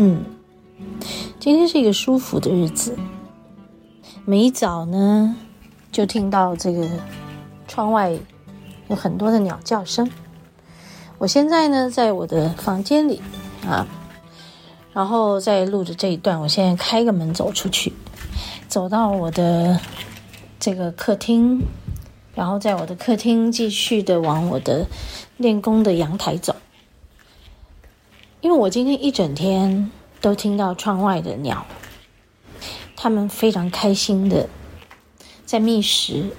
嗯，今天是一个舒服的日子。每一早呢，就听到这个窗外有很多的鸟叫声。我现在呢，在我的房间里啊，然后在录着这一段。我现在开个门走出去，走到我的这个客厅，然后在我的客厅继续的往我的练功的阳台走。因为我今天一整天都听到窗外的鸟，它们非常开心的在觅食，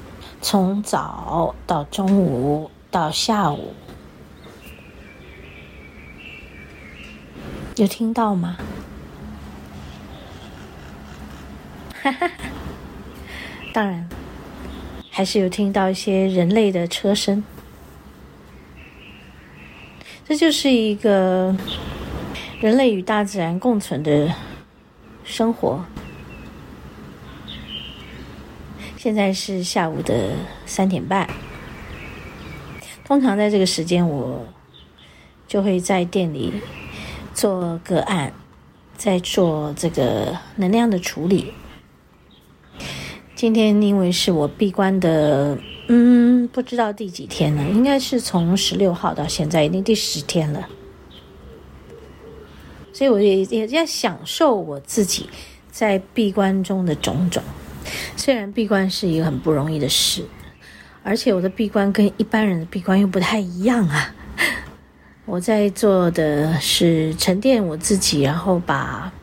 从早到中午到下午，有听到吗？哈哈，当然，还是有听到一些人类的车声。这就是一个人类与大自然共存的生活。现在是下午的三点半。通常在这个时间，我就会在店里做个案，在做这个能量的处理。今天因为是我闭关的。嗯，不知道第几天了，应该是从十六号到现在已经第十天了，所以我也也在享受我自己在闭关中的种种。虽然闭关是一个很不容易的事，而且我的闭关跟一般人的闭关又不太一样啊。我在做的是沉淀我自己，然后把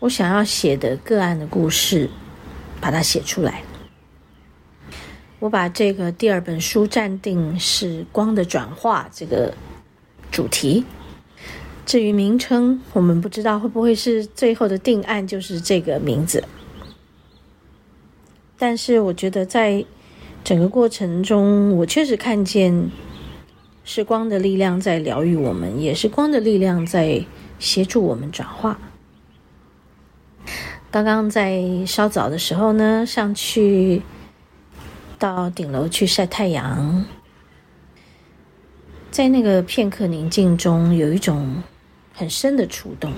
我想要写的个案的故事，把它写出来。我把这个第二本书暂定是“光的转化”这个主题。至于名称，我们不知道会不会是最后的定案就是这个名字。但是我觉得在整个过程中，我确实看见是光的力量在疗愈我们，也是光的力量在协助我们转化。刚刚在稍早的时候呢，上去。到顶楼去晒太阳，在那个片刻宁静中，有一种很深的触动。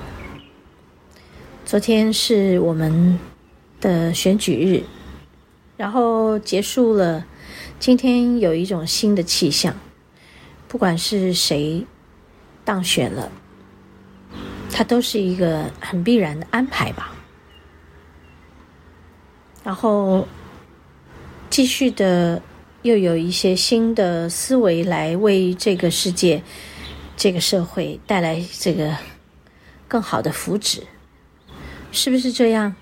昨天是我们的选举日，然后结束了。今天有一种新的气象，不管是谁当选了，它都是一个很必然的安排吧。然后。继续的，又有一些新的思维来为这个世界、这个社会带来这个更好的福祉，是不是这样？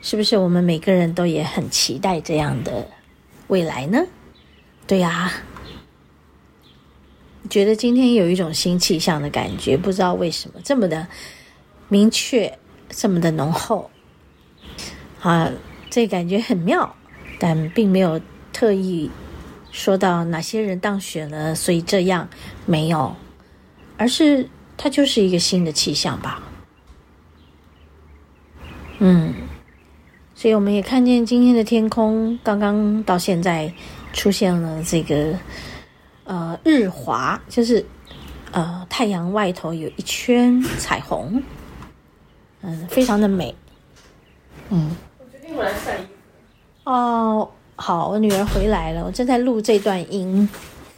是不是我们每个人都也很期待这样的未来呢？对呀，觉得今天有一种新气象的感觉，不知道为什么这么的明确，这么的浓厚，啊，这感觉很妙。但并没有特意说到哪些人当选了，所以这样没有，而是它就是一个新的气象吧。嗯，所以我们也看见今天的天空，刚刚到现在出现了这个呃日华，就是呃太阳外头有一圈彩虹，嗯，非常的美。嗯，我决定我来晒衣服。哦，好，我女儿回来了，我正在录这段音。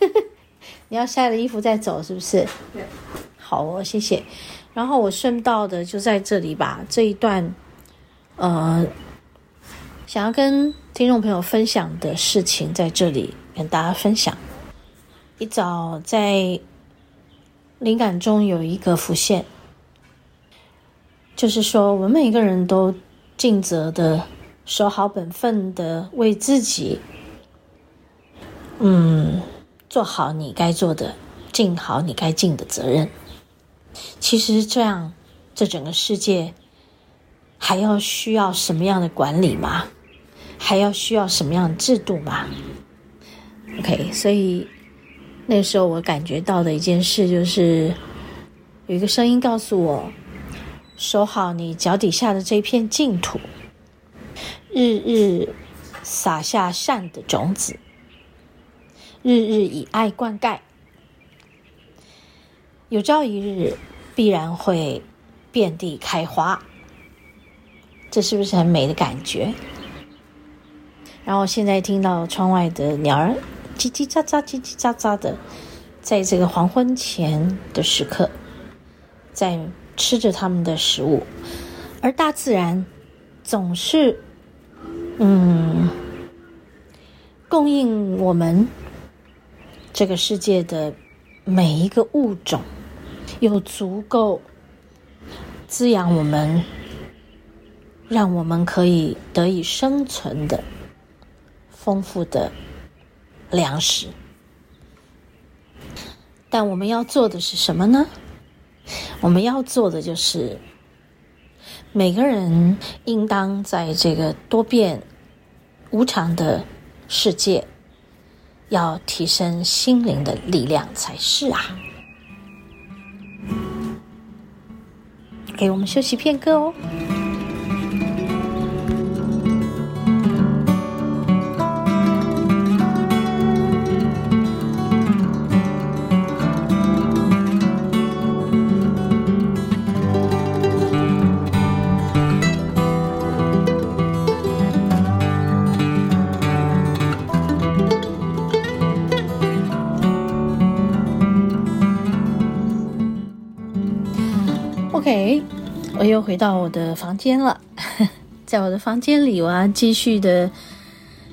你要晒了衣服再走，是不是？对。好哦，谢谢。然后我顺道的就在这里把这一段，呃，想要跟听众朋友分享的事情，在这里跟大家分享。一早在灵感中有一个浮现，就是说我们每个人都尽责的。守好本分的，为自己，嗯，做好你该做的，尽好你该尽的责任。其实这样，这整个世界还要需要什么样的管理吗？还要需要什么样的制度吗？OK，所以那时候我感觉到的一件事就是，有一个声音告诉我：守好你脚底下的这片净土，日日撒下善的种子，日日以爱灌溉，有朝一日必然会遍地开花。这是不是很美的感觉？然后现在听到窗外的鸟儿叽叽喳喳、叽叽喳喳的，在这个黄昏前的时刻，在吃着他们的食物，而大自然总是，嗯，供应我们这个世界的每一个物种，有足够滋养我们，让我们可以得以生存的。丰富的粮食，但我们要做的是什么呢？我们要做的就是，每个人应当在这个多变无常的世界，要提升心灵的力量才是啊！给我们休息片刻哦。又回到我的房间了。在我的房间里，我要继续的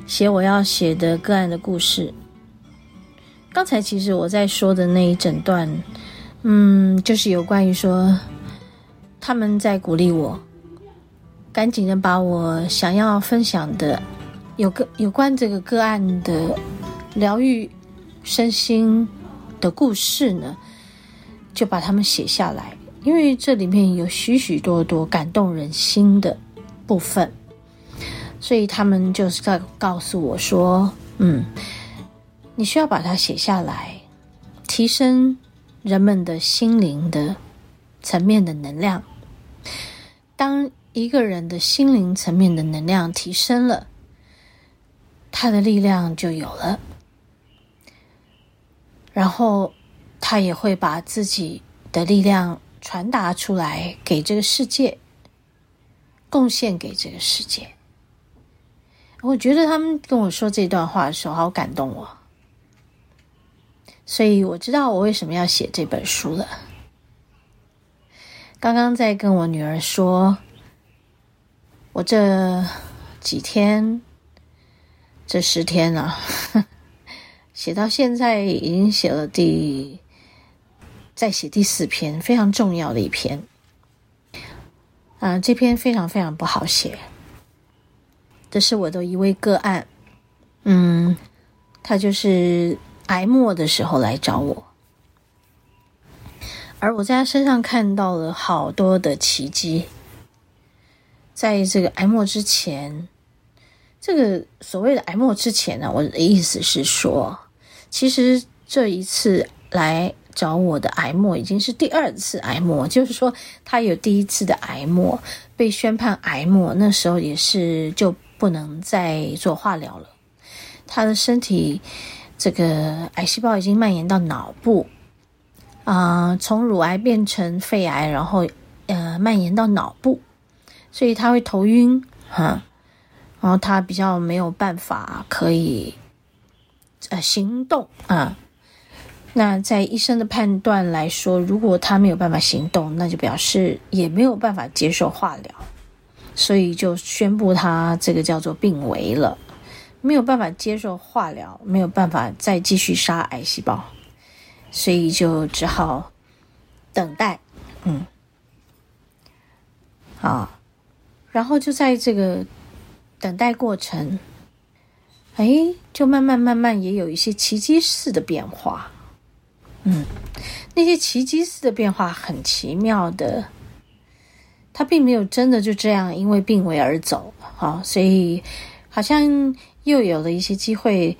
写我要写的个案的故事。刚才其实我在说的那一整段，嗯，就是有关于说他们在鼓励我，赶紧的把我想要分享的有个有关这个个案的疗愈身心的故事呢，就把它们写下来。因为这里面有许许多多感动人心的部分，所以他们就是在告诉我说：“嗯，你需要把它写下来，提升人们的心灵的层面的能量。当一个人的心灵层面的能量提升了，他的力量就有了，然后他也会把自己的力量。”传达出来给这个世界，贡献给这个世界。我觉得他们跟我说这段话的时候，好感动我。所以我知道我为什么要写这本书了。刚刚在跟我女儿说，我这几天，这十天啊，写到现在已经写了第。再写第四篇，非常重要的一篇。啊，这篇非常非常不好写。这是我的一位个案，嗯，他就是癌末的时候来找我，而我在他身上看到了好多的奇迹。在这个癌末之前，这个所谓的癌末之前呢，我的意思是说，其实这一次来。找我的癌末已经是第二次癌末，就是说他有第一次的癌末被宣判癌末，那时候也是就不能再做化疗了。他的身体这个癌细胞已经蔓延到脑部，啊、从乳癌变成肺癌，然后呃蔓延到脑部，所以他会头晕哈，然后他比较没有办法可以呃行动啊。那在医生的判断来说，如果他没有办法行动，那就表示也没有办法接受化疗，所以就宣布他这个叫做病危了，没有办法接受化疗，没有办法再继续杀癌细胞，所以就只好等待，嗯，啊，然后就在这个等待过程，哎，就慢慢慢慢也有一些奇迹式的变化。嗯，那些奇迹似的变化很奇妙的，他并没有真的就这样因为病危而走，好，所以好像又有了一些机会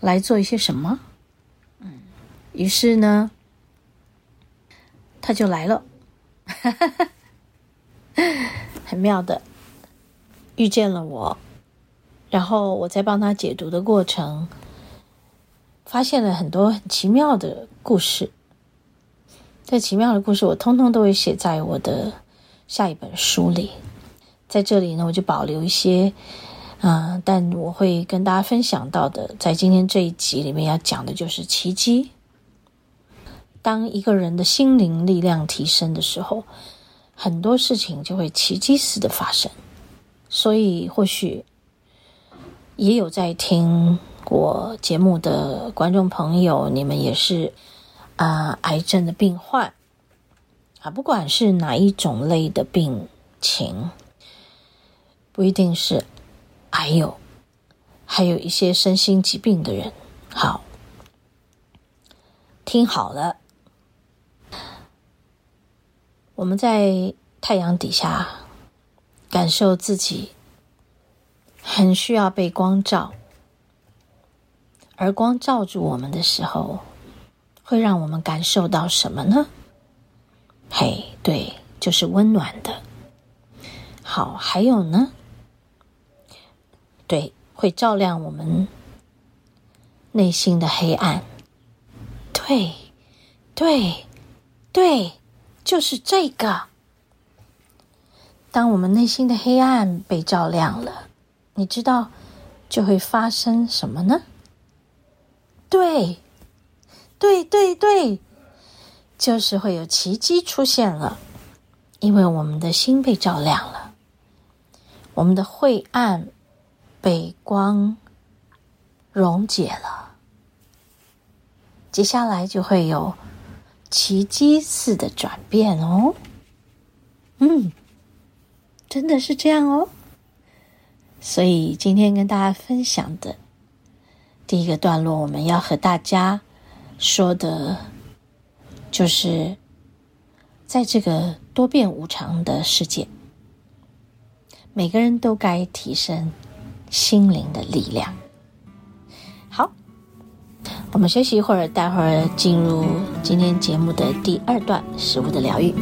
来做一些什么，嗯，于是呢，他就来了，很妙的遇见了我，然后我在帮他解读的过程，发现了很多很奇妙的故事。这奇妙的故事，我通通都会写在我的下一本书里。在这里呢，我就保留一些，嗯、但我会跟大家分享到的，在今天这一集里面要讲的就是奇迹。当一个人的心灵力量提升的时候，很多事情就会奇迹似的发生。所以，或许也有在听我节目的观众朋友，你们也是。啊，癌症的病患啊，不管是哪一种类的病情，不一定是癌友，还有一些身心疾病的人。好，听好了，我们在太阳底下感受自己很需要被光照，而光照住我们的时候。会让我们感受到什么呢？嘿，对，就是温暖的。好，还有呢？对，会照亮我们内心的黑暗。对，对，对，就是这个。当我们内心的黑暗被照亮了，你知道就会发生什么呢？对。对对对，就是会有奇迹出现了，因为我们的心被照亮了，我们的晦暗被光溶解了，接下来就会有奇迹似的转变哦。嗯，真的是这样哦。所以今天跟大家分享的第一个段落，我们要和大家。说的，就是在这个多变无常的世界，每个人都该提升心灵的力量。好，我们休息一会儿，待会儿进入今天节目的第二段——食物的疗愈。